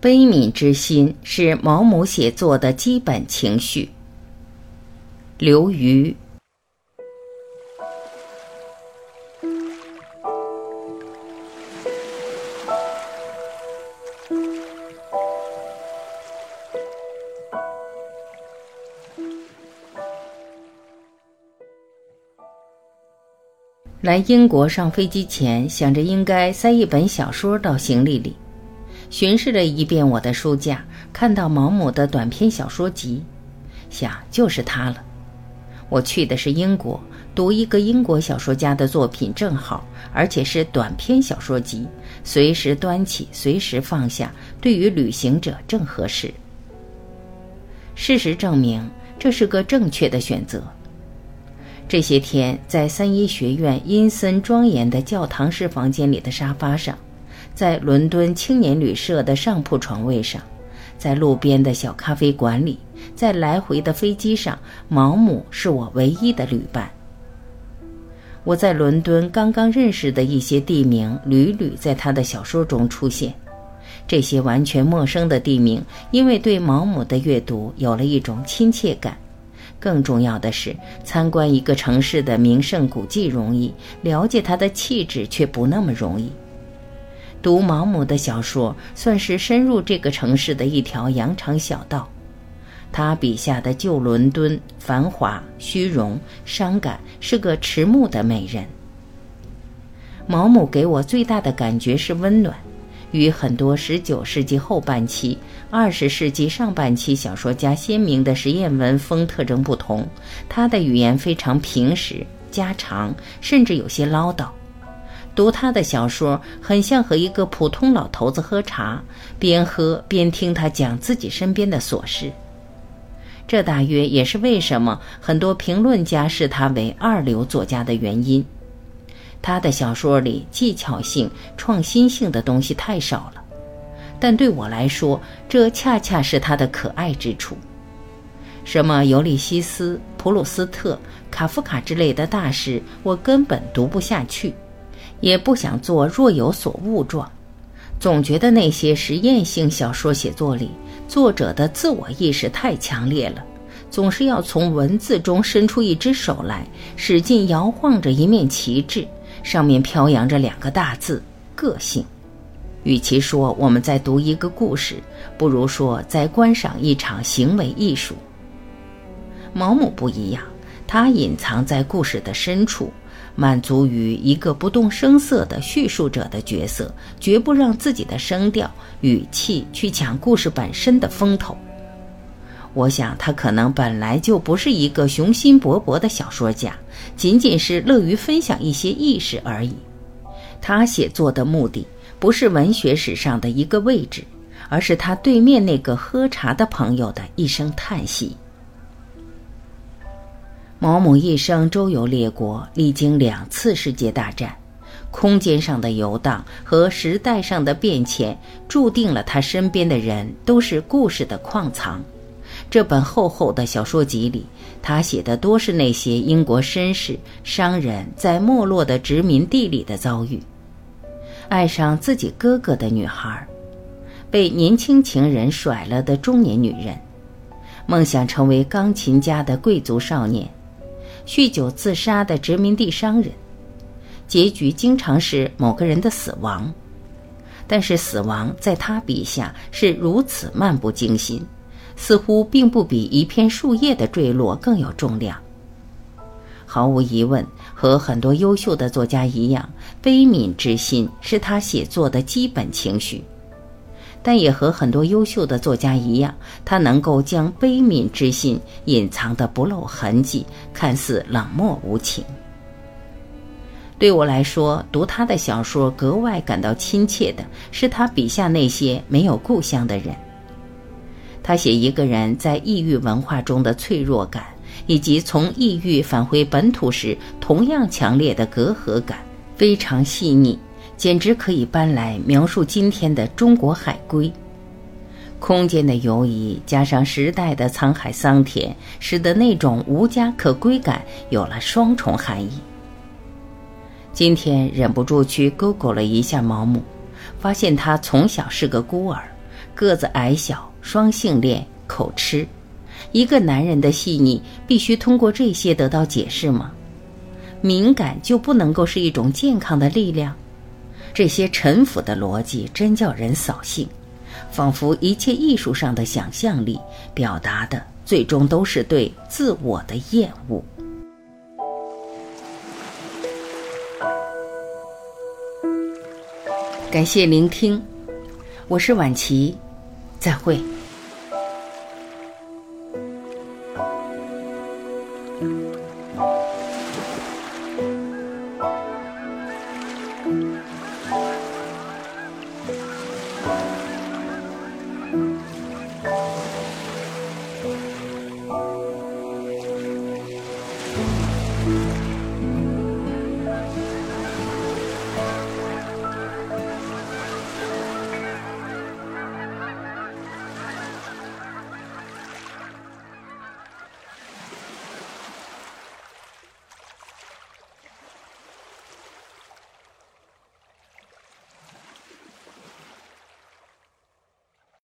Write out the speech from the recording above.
悲悯之心是毛姆写作的基本情绪。刘瑜。来英国上飞机前，想着应该塞一本小说到行李里。巡视了一遍我的书架，看到毛姆的短篇小说集，想就是他了。我去的是英国，读一个英国小说家的作品正好，而且是短篇小说集，随时端起，随时放下，对于旅行者正合适。事实证明，这是个正确的选择。这些天，在三一学院阴森庄严的教堂式房间里的沙发上。在伦敦青年旅社的上铺床位上，在路边的小咖啡馆里，在来回的飞机上，毛姆是我唯一的旅伴。我在伦敦刚刚认识的一些地名，屡屡在他的小说中出现。这些完全陌生的地名，因为对毛姆的阅读有了一种亲切感。更重要的是，参观一个城市的名胜古迹容易，了解它的气质却不那么容易。读毛姆的小说，算是深入这个城市的一条羊肠小道。他笔下的旧伦敦，繁华、虚荣、伤感，是个迟暮的美人。毛姆给我最大的感觉是温暖。与很多19世纪后半期、20世纪上半期小说家鲜明的实验文风特征不同，他的语言非常平实、家常，甚至有些唠叨。读他的小说，很像和一个普通老头子喝茶，边喝边听他讲自己身边的琐事。这大约也是为什么很多评论家视他为二流作家的原因。他的小说里技巧性、创新性的东西太少了，但对我来说，这恰恰是他的可爱之处。什么尤利西斯、普鲁斯特、卡夫卡之类的大师，我根本读不下去。也不想做若有所悟状，总觉得那些实验性小说写作里，作者的自我意识太强烈了，总是要从文字中伸出一只手来，使劲摇晃着一面旗帜，上面飘扬着两个大字“个性”。与其说我们在读一个故事，不如说在观赏一场行为艺术。毛姆不一样，他隐藏在故事的深处。满足于一个不动声色的叙述者的角色，绝不让自己的声调、语气去抢故事本身的风头。我想他可能本来就不是一个雄心勃勃的小说家，仅仅是乐于分享一些意识而已。他写作的目的不是文学史上的一个位置，而是他对面那个喝茶的朋友的一声叹息。毛姆一生周游列国，历经两次世界大战，空间上的游荡和时代上的变迁，注定了他身边的人都是故事的矿藏。这本厚厚的小说集里，他写的多是那些英国绅士、商人在没落的殖民地里的遭遇：爱上自己哥哥的女孩，被年轻情人甩了的中年女人，梦想成为钢琴家的贵族少年。酗酒自杀的殖民地商人，结局经常是某个人的死亡，但是死亡在他笔下是如此漫不经心，似乎并不比一片树叶的坠落更有重量。毫无疑问，和很多优秀的作家一样，悲悯之心是他写作的基本情绪。但也和很多优秀的作家一样，他能够将悲悯之心隐藏得不露痕迹，看似冷漠无情。对我来说，读他的小说格外感到亲切的是他笔下那些没有故乡的人。他写一个人在异域文化中的脆弱感，以及从异域返回本土时同样强烈的隔阂感，非常细腻。简直可以搬来描述今天的中国海归，空间的游移加上时代的沧海桑田，使得那种无家可归感有了双重含义。今天忍不住去 Google 了一下毛姆，发现他从小是个孤儿，个子矮小、双性恋、口吃，一个男人的细腻必须通过这些得到解释吗？敏感就不能够是一种健康的力量？这些陈腐的逻辑真叫人扫兴，仿佛一切艺术上的想象力表达的最终都是对自我的厌恶。感谢聆听，我是婉琪，再会。